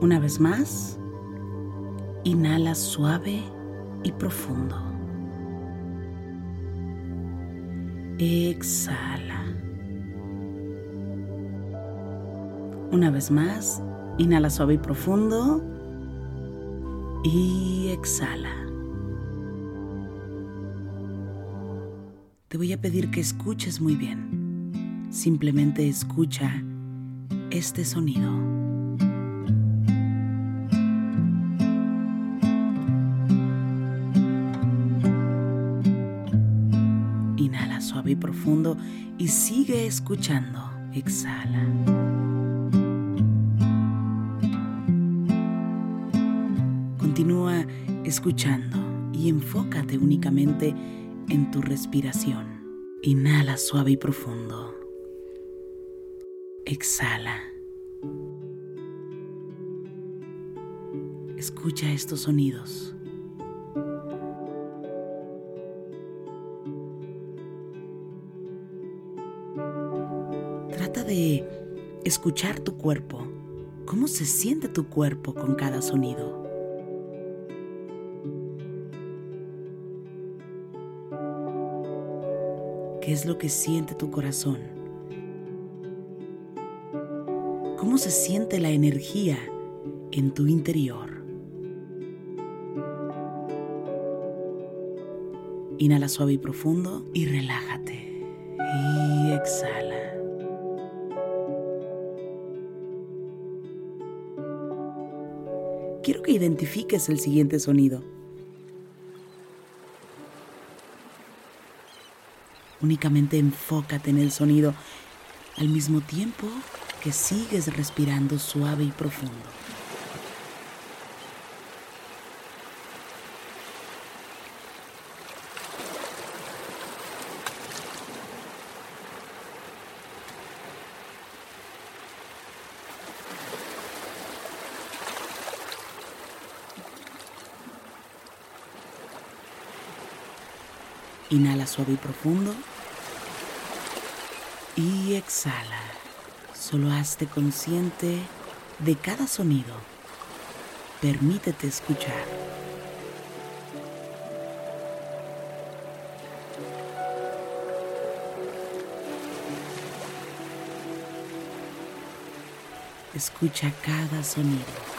Una vez más, inhala suave y profundo. Exhala. Una vez más, inhala suave y profundo. Y exhala. Te voy a pedir que escuches muy bien. Simplemente escucha este sonido. Inhala suave y profundo y sigue escuchando. Exhala. Continúa escuchando y enfócate únicamente en tu respiración. Inhala suave y profundo. Exhala. Escucha estos sonidos. Trata de escuchar tu cuerpo. ¿Cómo se siente tu cuerpo con cada sonido? ¿Qué es lo que siente tu corazón? ¿Cómo se siente la energía en tu interior? Inhala suave y profundo y relájate. Y exhala. Quiero que identifiques el siguiente sonido. Únicamente enfócate en el sonido al mismo tiempo que sigues respirando suave y profundo. Inhala suave y profundo. Y exhala. Solo hazte consciente de cada sonido. Permítete escuchar. Escucha cada sonido.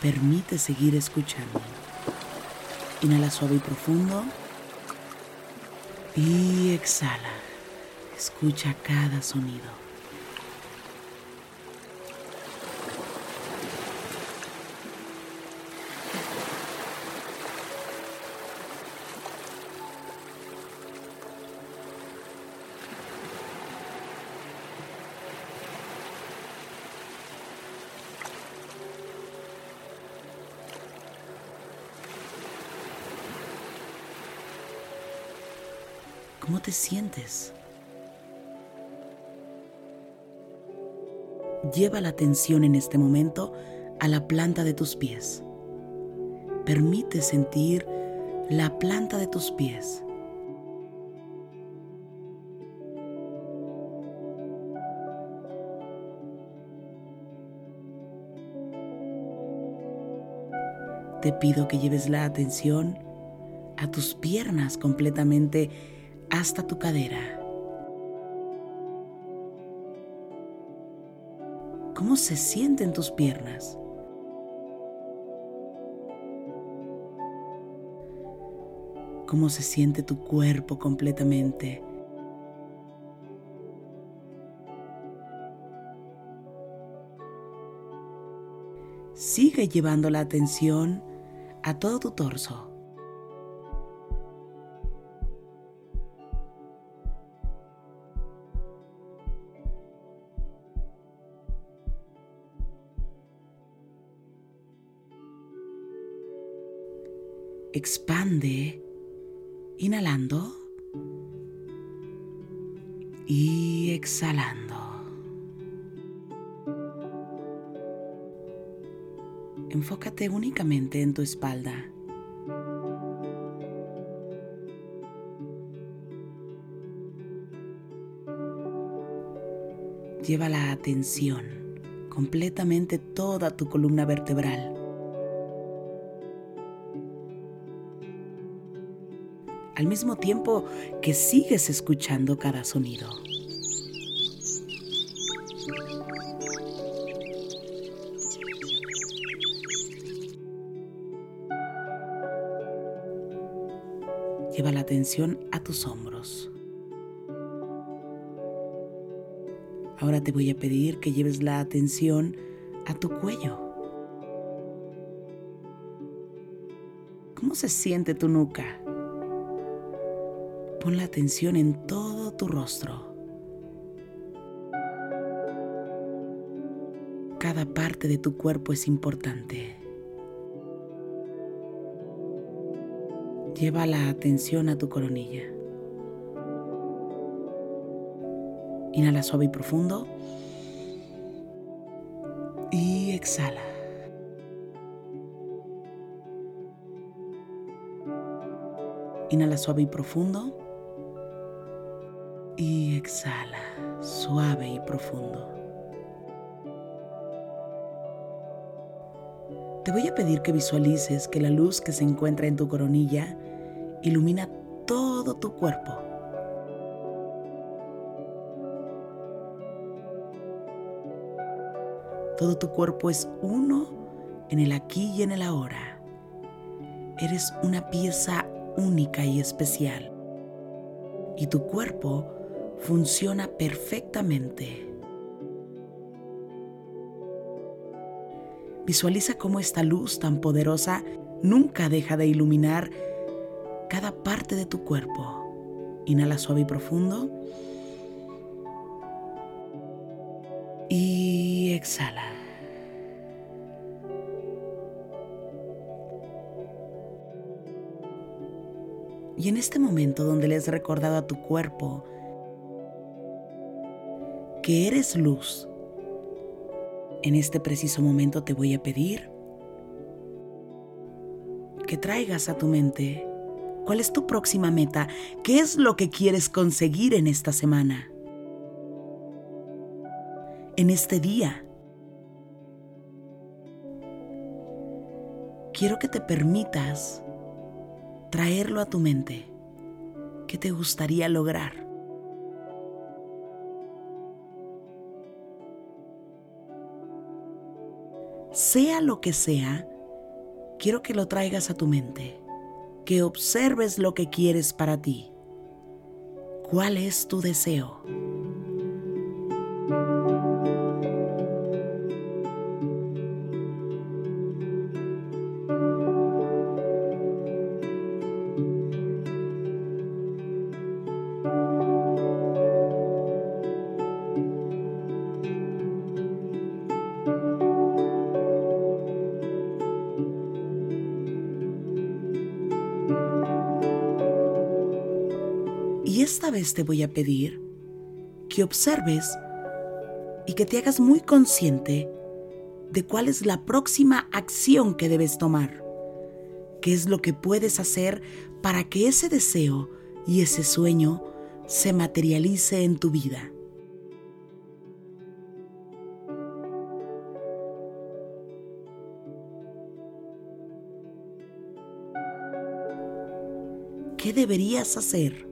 Permite seguir escuchando. Inhala suave y profundo. Y exhala. Escucha cada sonido. ¿Cómo te sientes? Lleva la atención en este momento a la planta de tus pies. Permite sentir la planta de tus pies. Te pido que lleves la atención a tus piernas completamente hasta tu cadera. ¿Cómo se sienten tus piernas? ¿Cómo se siente tu cuerpo completamente? Sigue llevando la atención a todo tu torso. Expande inhalando y exhalando. Enfócate únicamente en tu espalda. Lleva la atención completamente toda tu columna vertebral. Al mismo tiempo que sigues escuchando cada sonido. Lleva la atención a tus hombros. Ahora te voy a pedir que lleves la atención a tu cuello. ¿Cómo se siente tu nuca? Pon la atención en todo tu rostro. Cada parte de tu cuerpo es importante. Lleva la atención a tu coronilla. Inhala suave y profundo. Y exhala. Inhala suave y profundo y exhala suave y profundo. Te voy a pedir que visualices que la luz que se encuentra en tu coronilla ilumina todo tu cuerpo. Todo tu cuerpo es uno en el aquí y en el ahora. Eres una pieza única y especial. Y tu cuerpo funciona perfectamente. Visualiza cómo esta luz tan poderosa nunca deja de iluminar cada parte de tu cuerpo. Inhala suave y profundo. Y exhala. Y en este momento donde le has recordado a tu cuerpo que eres luz. En este preciso momento te voy a pedir que traigas a tu mente cuál es tu próxima meta, qué es lo que quieres conseguir en esta semana, en este día. Quiero que te permitas traerlo a tu mente. ¿Qué te gustaría lograr? Sea lo que sea, quiero que lo traigas a tu mente, que observes lo que quieres para ti. ¿Cuál es tu deseo? Te voy a pedir que observes y que te hagas muy consciente de cuál es la próxima acción que debes tomar. ¿Qué es lo que puedes hacer para que ese deseo y ese sueño se materialice en tu vida? ¿Qué deberías hacer?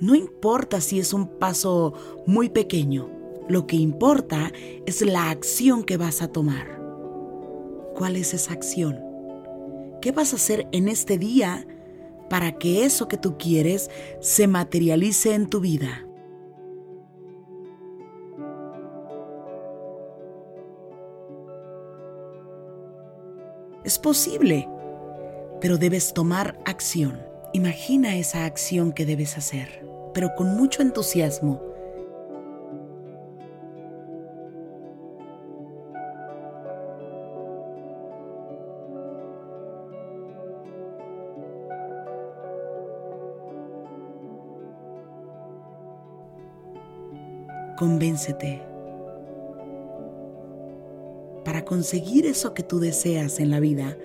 No importa si es un paso muy pequeño, lo que importa es la acción que vas a tomar. ¿Cuál es esa acción? ¿Qué vas a hacer en este día para que eso que tú quieres se materialice en tu vida? Es posible, pero debes tomar acción. Imagina esa acción que debes hacer pero con mucho entusiasmo. Convéncete. Para conseguir eso que tú deseas en la vida,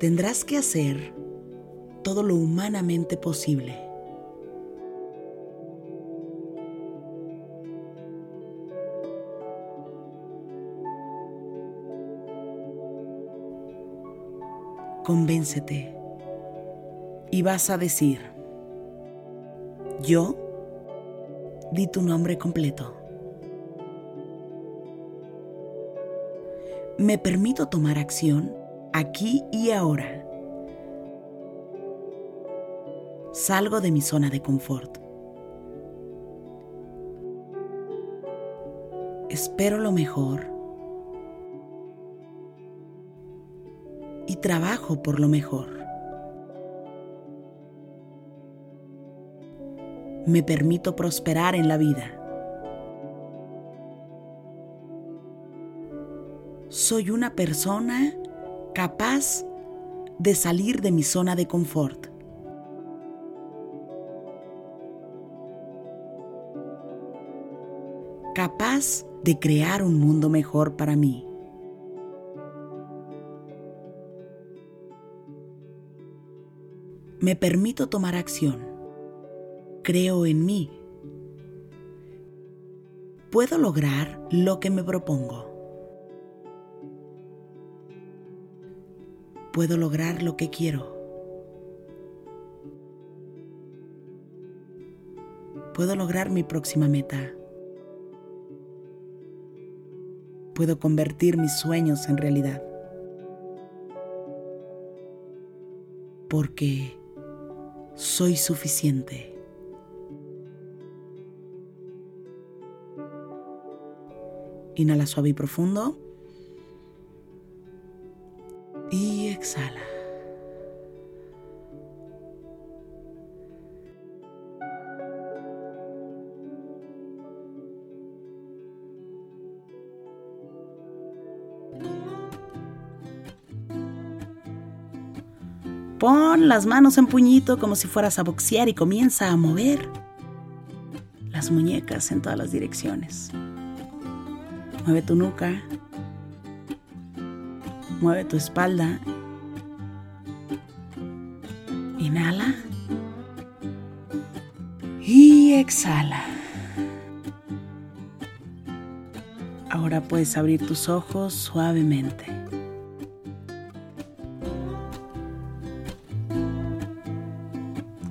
tendrás que hacer todo lo humanamente posible. convéncete y vas a decir, yo di tu nombre completo. Me permito tomar acción aquí y ahora. Salgo de mi zona de confort. Espero lo mejor y trabajo por lo mejor. Me permito prosperar en la vida. Soy una persona capaz de salir de mi zona de confort. De crear un mundo mejor para mí. Me permito tomar acción. Creo en mí. Puedo lograr lo que me propongo. Puedo lograr lo que quiero. Puedo lograr mi próxima meta. Puedo convertir mis sueños en realidad. Porque soy suficiente. Inhala suave y profundo. Y exhala. Pon las manos en puñito como si fueras a boxear y comienza a mover las muñecas en todas las direcciones. Mueve tu nuca. Mueve tu espalda. Inhala. Y exhala. Ahora puedes abrir tus ojos suavemente.